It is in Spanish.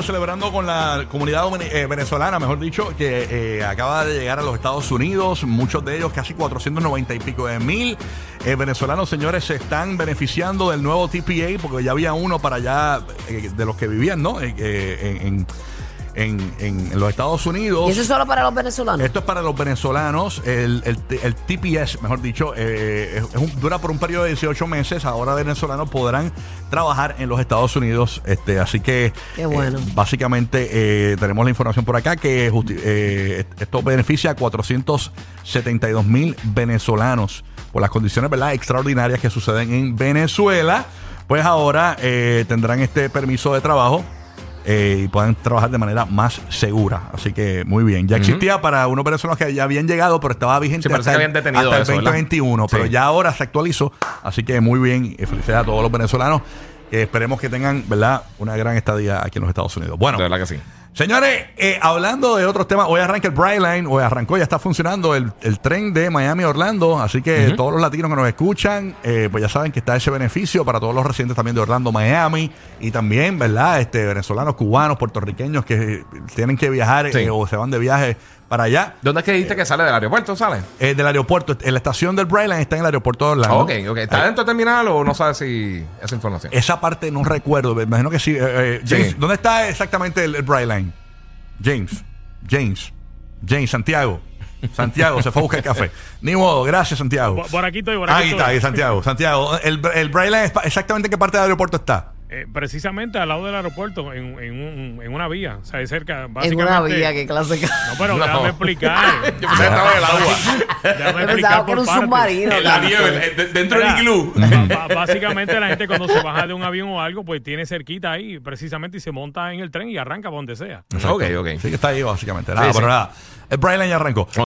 Celebrando con la comunidad eh, venezolana, mejor dicho, que eh, acaba de llegar a los Estados Unidos. Muchos de ellos, casi 490 y pico de mil eh, venezolanos, señores, se están beneficiando del nuevo TPA, porque ya había uno para allá de los que vivían, ¿no? En- en los Estados Unidos. ¿Y eso es solo para los venezolanos? Esto es para los venezolanos. El, el, el TPS, mejor dicho, eh, es- es un- dura por un periodo de 18 meses. Ahora venezolanos podrán trabajar en los Estados Unidos. Este, así que, Qué bueno. eh, básicamente, eh, tenemos la información por acá que esto beneficia a 472 mil venezolanos por las condiciones ¿verdad? extraordinarias que suceden en Venezuela. Pues ahora eh, tendrán este permiso de trabajo eh, y puedan trabajar de manera más segura. Así que muy bien. Ya existía para unos venezolanos que ya habían llegado, pero estaba vigente Sí, hasta, que el, habían detenido hasta el eso, ¿verdad? 2021. Pero Sí. ya ahora se actualizó. Así que muy bien. Felicidades a todos los venezolanos. que esperemos que tengan, ¿verdad? Una gran estadía aquí en los Estados Unidos. Bueno, De verdad que sí. Señores, eh, hablando de otros temas, hoy arranca el Brightline, hoy arrancó, ya está funcionando el, el tren de Miami a Orlando, así que todos los latinos que nos escuchan, eh, pues ya saben que está ese beneficio para todos los residentes también de Orlando, Miami, y también, ¿verdad? Este, venezolanos, cubanos, puertorriqueños que tienen que viajar Sí. eh, o se van de viaje para allá. ¿Dónde es que dijiste que sale del aeropuerto? ¿Sale? Eh, del aeropuerto, en la estación del Brightline está en el aeropuerto de Orlando. ok, ok. ¿Está dentro del terminal o no sabes si esa información? Esa parte no recuerdo, me imagino que sí. eh, eh, James, Sí. ¿dónde está exactamente el, el Brightline? James, James, James, Santiago. Santiago se fue a buscar café. Ni modo, gracias Santiago. Por, por aquí estoy, por Ah, aquí Ahí está, estoy. ahí Santiago. Santiago, el, el Brightline, exactamente en qué parte del aeropuerto está. Eh, precisamente al lado del aeropuerto, en, en, un- en una vía, o sea, de cerca, En básicamente. una vía, qué clase. No, pero No. déjame explicar. Yo pensé que estaba en el agua. déjame explicar pensaba por un submarino. En la nieve, eh, de- dentro del iglú. básicamente la gente cuando se baja de un avión o algo, pues tiene cerquita ahí, precisamente, y se monta en el tren y arranca por donde sea. Ok, ok. Sí que está ahí básicamente. Nada, Sí, pero sí. nada. El Brightline ya arrancó.